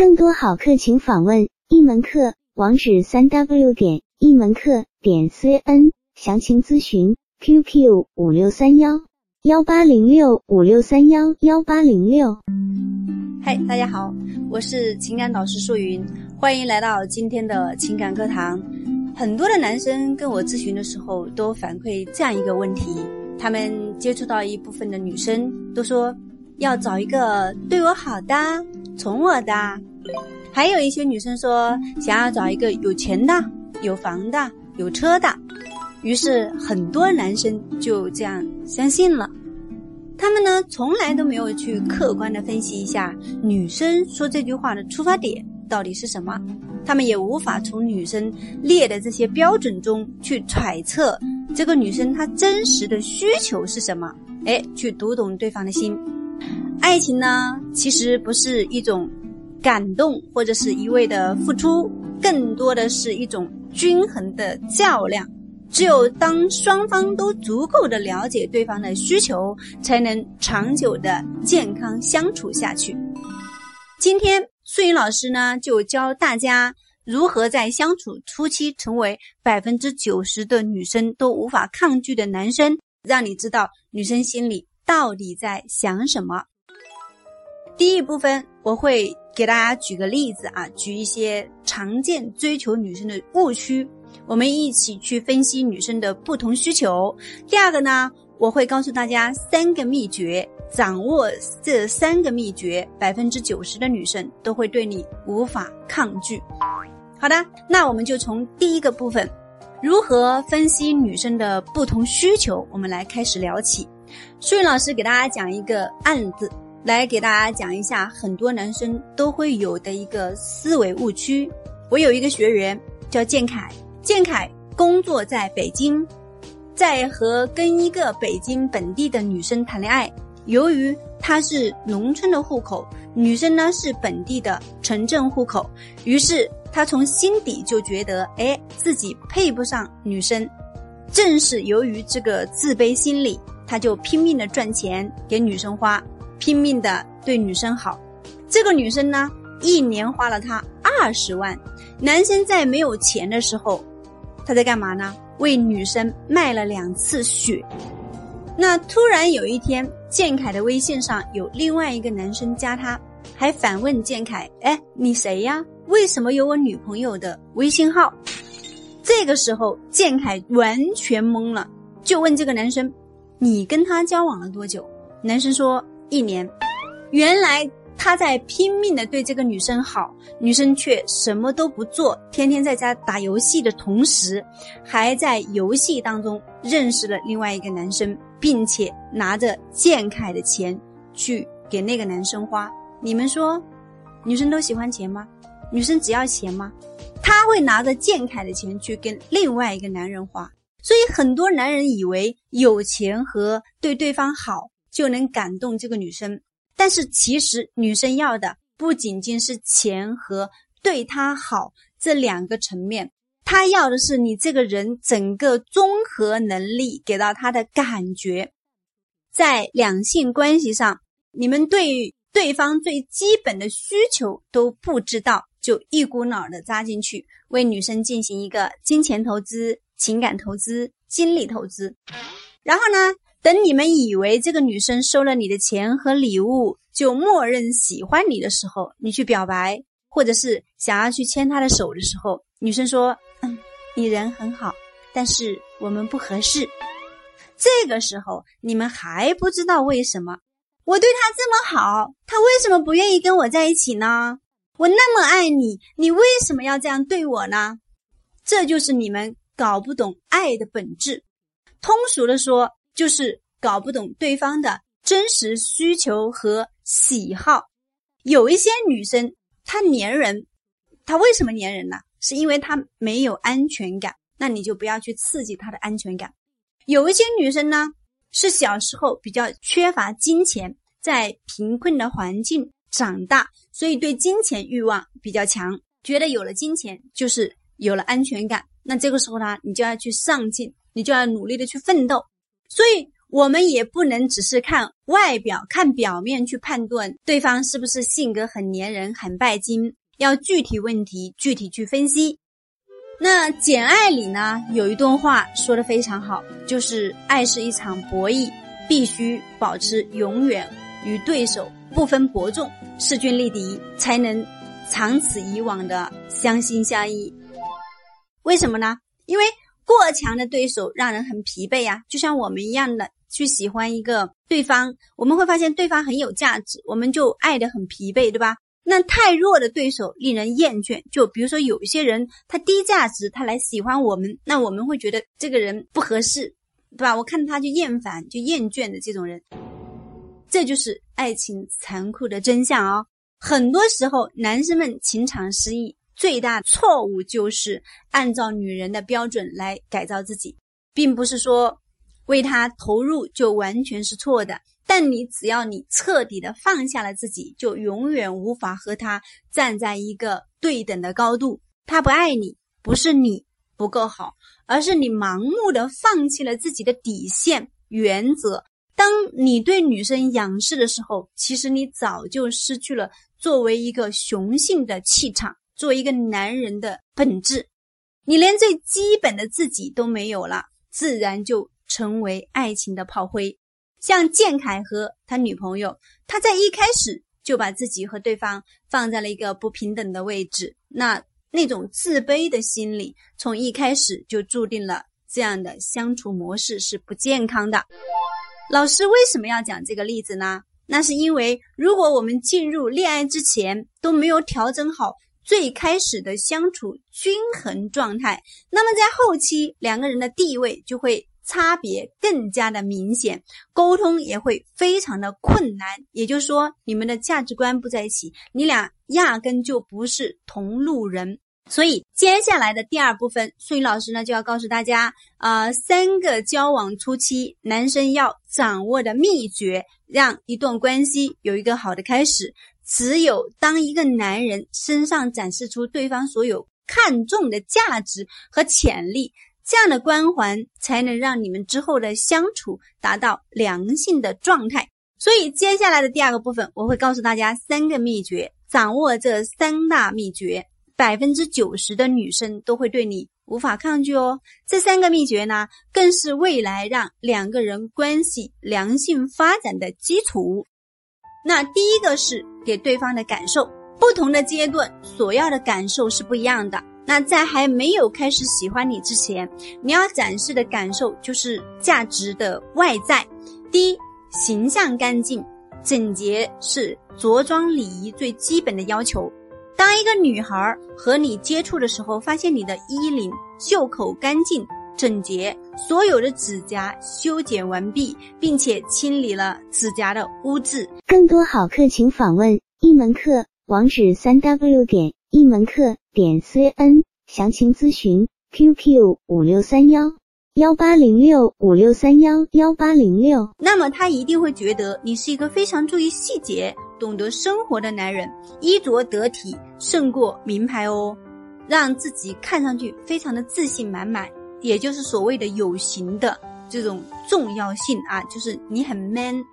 更多好课请访问一门课网址：三 w 点一门课点 cn，详情咨询 QQ 五六三幺幺八零六五六三幺幺八零六。嗨，大家好，我是情感导师素云，欢迎来到今天的情感课堂。很多的男生跟我咨询的时候都反馈这样一个问题：他们接触到一部分的女生都说要找一个对我好的、宠我的；还有一些女生说想要找一个有钱的、有房的、有车的。于是很多男生就这样相信了。他们呢，从来都没有去客观的分析一下女生说这句话的出发点到底是什么。他们也无法从女生列的这些标准中去揣测这个女生她真实的需求是什么，哎，去读懂对方的心。爱情呢，其实不是一种感动或者是一味的付出，更多的是一种均衡的较量。只有当双方都足够的了解对方的需求，才能长久的健康相处下去。今天。素云老师呢，就教大家如何在相处初期成为百分之九十的女生都无法抗拒的男生，让你知道女生心里到底在想什么。第一部分，我会给大家举个例子啊，举一些常见追求女生的误区，我们一起去分析女生的不同需求。第二个呢，我会告诉大家三个秘诀。掌握这三个秘诀，百分之九十的女生都会对你无法抗拒。好的，那我们就从第一个部分，如何分析女生的不同需求，我们来开始聊起。素云老师给大家讲一个案子，来给大家讲一下很多男生都会有的一个思维误区。我有一个学员叫建凯，建凯工作在北京，在和跟一个北京本地的女生谈恋爱。由于他是农村的户口，女生呢是本地的城镇户口，于是他从心底就觉得，哎，自己配不上女生。正是由于这个自卑心理，他就拼命的赚钱给女生花，拼命的对女生好。这个女生呢，一年花了他二十万。男生在没有钱的时候，他在干嘛呢？为女生卖了两次血。那突然有一天。建凯的微信上有另外一个男生加他，还反问建凯：“哎，你谁呀？为什么有我女朋友的微信号？”这个时候，建凯完全懵了，就问这个男生：“你跟他交往了多久？”男生说：“一年。”原来他在拼命的对这个女生好，女生却什么都不做，天天在家打游戏的同时，还在游戏当中认识了另外一个男生。并且拿着建凯的钱去给那个男生花，你们说，女生都喜欢钱吗？女生只要钱吗？他会拿着建凯的钱去跟另外一个男人花，所以很多男人以为有钱和对对方好就能感动这个女生，但是其实女生要的不仅仅是钱和对她好这两个层面。她要的是你这个人整个综合能力给到她的感觉，在两性关系上，你们对对方最基本的需求都不知道，就一股脑的扎进去，为女生进行一个金钱投资、情感投资、精力投资，然后呢，等你们以为这个女生收了你的钱和礼物就默认喜欢你的时候，你去表白，或者是想要去牵她的手的时候，女生说。嗯，你人很好，但是我们不合适。这个时候你们还不知道为什么我对他这么好，他为什么不愿意跟我在一起呢？我那么爱你，你为什么要这样对我呢？这就是你们搞不懂爱的本质。通俗的说，就是搞不懂对方的真实需求和喜好。有一些女生她粘人，她为什么粘人呢？是因为她没有安全感，那你就不要去刺激她的安全感。有一些女生呢，是小时候比较缺乏金钱，在贫困的环境长大，所以对金钱欲望比较强，觉得有了金钱就是有了安全感。那这个时候呢，你就要去上进，你就要努力的去奋斗。所以我们也不能只是看外表、看表面去判断对方是不是性格很粘人、很拜金，要具体问题具体去分析。那《简爱》里呢，有一段话说的非常好，就是爱是一场博弈，必须保持永远与对手不分伯仲、势均力敌，才能长此以往的相心相依。为什么呢？因为过强的对手让人很疲惫呀，就像我们一样的去喜欢一个对方，我们会发现对方很有价值，我们就爱得很疲惫，对吧？那太弱的对手令人厌倦，就比如说有一些人他低价值，他来喜欢我们，那我们会觉得这个人不合适，对吧？我看他就厌烦，就厌倦的这种人，这就是爱情残酷的真相哦。很多时候，男生们情场失意，最大错误就是按照女人的标准来改造自己，并不是说为他投入就完全是错的。但你只要你彻底的放下了自己，就永远无法和他站在一个对等的高度。他不爱你，不是你不够好，而是你盲目的放弃了自己的底线原则。当你对女生仰视的时候，其实你早就失去了作为一个雄性的气场，作为一个男人的本质。你连最基本的自己都没有了，自然就成为爱情的炮灰。像建凯和他女朋友，他在一开始就把自己和对方放在了一个不平等的位置，那那种自卑的心理，从一开始就注定了这样的相处模式是不健康的。老师为什么要讲这个例子呢？那是因为如果我们进入恋爱之前都没有调整好最开始的相处均衡状态，那么在后期两个人的地位就会。差别更加的明显，沟通也会非常的困难。也就是说，你们的价值观不在一起，你俩压根就不是同路人。所以，接下来的第二部分，素云老师呢就要告诉大家，啊，三个交往初期男生要掌握的秘诀，让一段关系有一个好的开始。只有当一个男人身上展示出对方所有看重的价值和潜力。这样的关环才能让你们之后的相处达到良性的状态。所以接下来的第二个部分，我会告诉大家三个秘诀。掌握这三大秘诀，百分之九十的女生都会对你无法抗拒哦。这三个秘诀呢，更是未来让两个人关系良性发展的基础。那第一个是给对方的感受，不同的阶段所要的感受是不一样的。那在还没有开始喜欢你之前，你要展示的感受就是价值的外在。第一，形象干净整洁是着装礼仪最基本的要求。当一个女孩和你接触的时候，发现你的衣领、袖口干净整洁，所有的指甲修剪完毕，并且清理了指甲的污渍。更多好课请访问一门课网址：三 w 点。一门课点 cn 详情咨询 QQ 五六三幺幺八零六五六三幺幺八零六。那么他一定会觉得你是一个非常注意细节、懂得生活的男人，衣着得体胜过名牌哦，让自己看上去非常的自信满满，也就是所谓的有形的这种重要性啊，就是你很 man。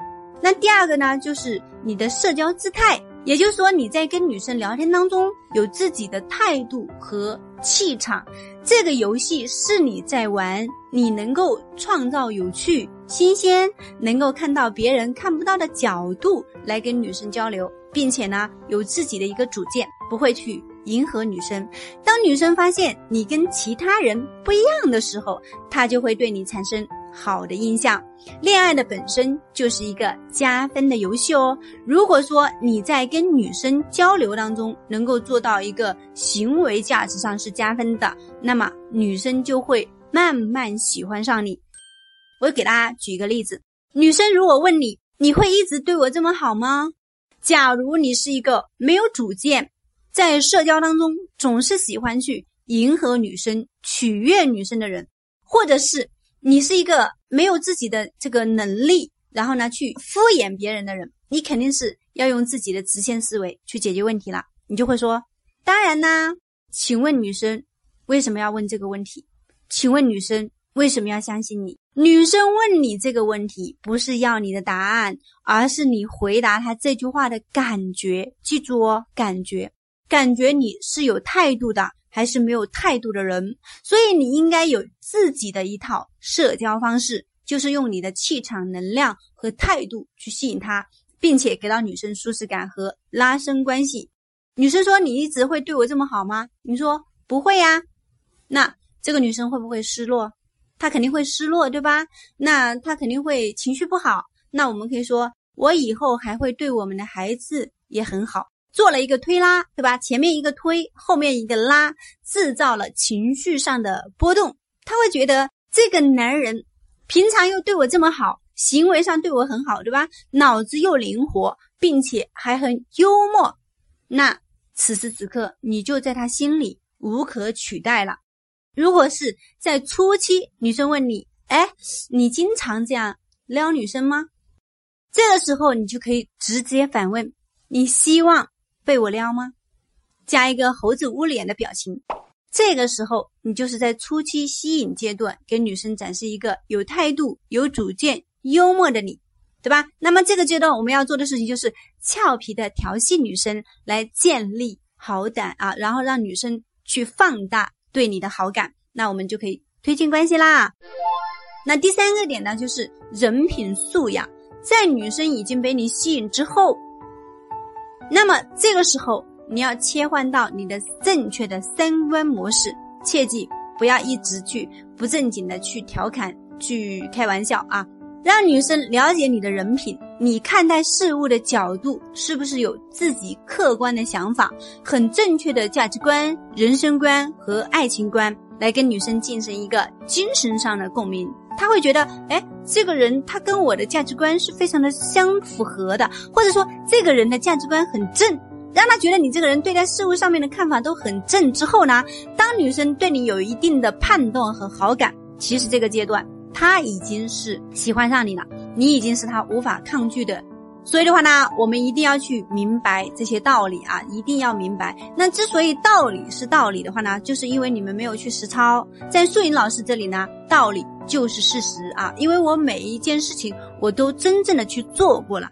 那第二个呢，就是你的社交姿态。也就是说，你在跟女生聊天当中有自己的态度和气场，这个游戏是你在玩，你能够创造有趣、新鲜，能够看到别人看不到的角度来跟女生交流，并且呢，有自己的一个主见，不会去迎合女生。当女生发现你跟其他人不一样的时候，她就会对你产生。好的印象，恋爱的本身就是一个加分的游戏哦。如果说你在跟女生交流当中能够做到一个行为价值上是加分的，那么女生就会慢慢喜欢上你。我给大家举一个例子：女生如果问你，你会一直对我这么好吗？假如你是一个没有主见，在社交当中总是喜欢去迎合女生、取悦女生的人，或者是。你是一个没有自己的这个能力，然后呢去敷衍别人的人，你肯定是要用自己的直线思维去解决问题了。你就会说，当然啦。请问女生为什么要问这个问题？请问女生为什么要相信你？女生问你这个问题，不是要你的答案，而是你回答她这句话的感觉。记住哦，感觉，感觉你是有态度的，还是没有态度的人？所以你应该有自己的一套社交方式，就是用你的气场、能量和态度去吸引她，并且给到女生舒适感和拉伸关系。女生说：“你一直会对我这么好吗？”你说：“不会呀。”那这个女生会不会失落？她肯定会失落，对吧？那她肯定会情绪不好。那我们可以说，我以后还会对我们的孩子也很好。做了一个推拉，对吧？前面一个推，后面一个拉，制造了情绪上的波动。他会觉得这个男人平常又对我这么好，行为上对我很好，对吧？脑子又灵活，并且还很幽默。那此时此刻，你就在他心里无可取代了。如果是在初期，女生问你：“哎，你经常这样撩女生吗？”这个时候，你就可以直接反问：“你希望被我撩吗？”加一个猴子捂脸的表情。这个时候，你就是在初期吸引阶段，给女生展示一个有态度、有主见、幽默的你，对吧？那么这个阶段我们要做的事情就是俏皮的调戏女生，来建立好感啊，然后让女生去放大。对你的好感，那我们就可以推进关系啦。那第三个点呢，就是人品素养。在女生已经被你吸引之后，那么这个时候你要切换到你的正确的三观模式，切记不要一直去不正经的去调侃、去开玩笑啊。让女生了解你的人品，你看待事物的角度是不是有自己客观的想法，很正确的价值观、人生观和爱情观，来跟女生进行一个精神上的共鸣。他会觉得，哎，这个人他跟我的价值观是非常的相符合的，或者说这个人的价值观很正，让他觉得你这个人对待事物上面的看法都很正。之后呢，当女生对你有一定的判断和好感，其实这个阶段。他已经是喜欢上你了，你已经是他无法抗拒的，所以的话呢，我们一定要去明白这些道理啊，一定要明白。那之所以道理是道理的话呢，就是因为你们没有去实操。在素云老师这里呢，道理就是事实啊，因为我每一件事情我都真正的去做过了。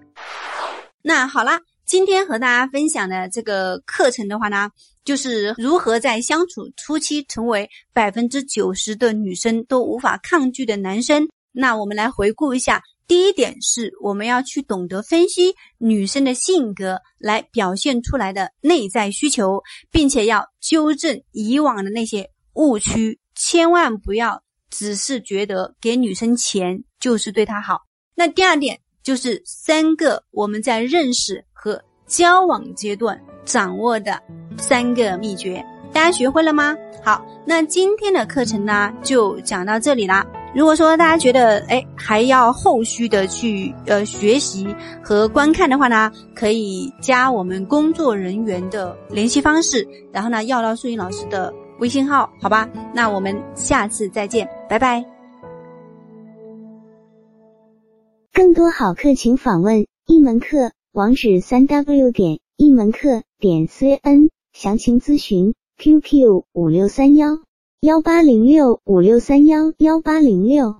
那好了。今天和大家分享的这个课程的话呢，就是如何在相处初期成为百分之九十的女生都无法抗拒的男生。那我们来回顾一下，第一点是我们要去懂得分析女生的性格来表现出来的内在需求，并且要纠正以往的那些误区，千万不要只是觉得给女生钱就是对她好。那第二点就是三个我们在认识。和交往阶段掌握的三个秘诀，大家学会了吗？好，那今天的课程呢就讲到这里啦。如果说大家觉得哎还要后续的去呃学习和观看的话呢，可以加我们工作人员的联系方式，然后呢要到素英老师的微信号，好吧？那我们下次再见，拜拜。更多好课请访问一门课。网址：三 w 点一门课点 cn，详情咨询 QQ 五六三幺幺八零六五六三幺幺八零六。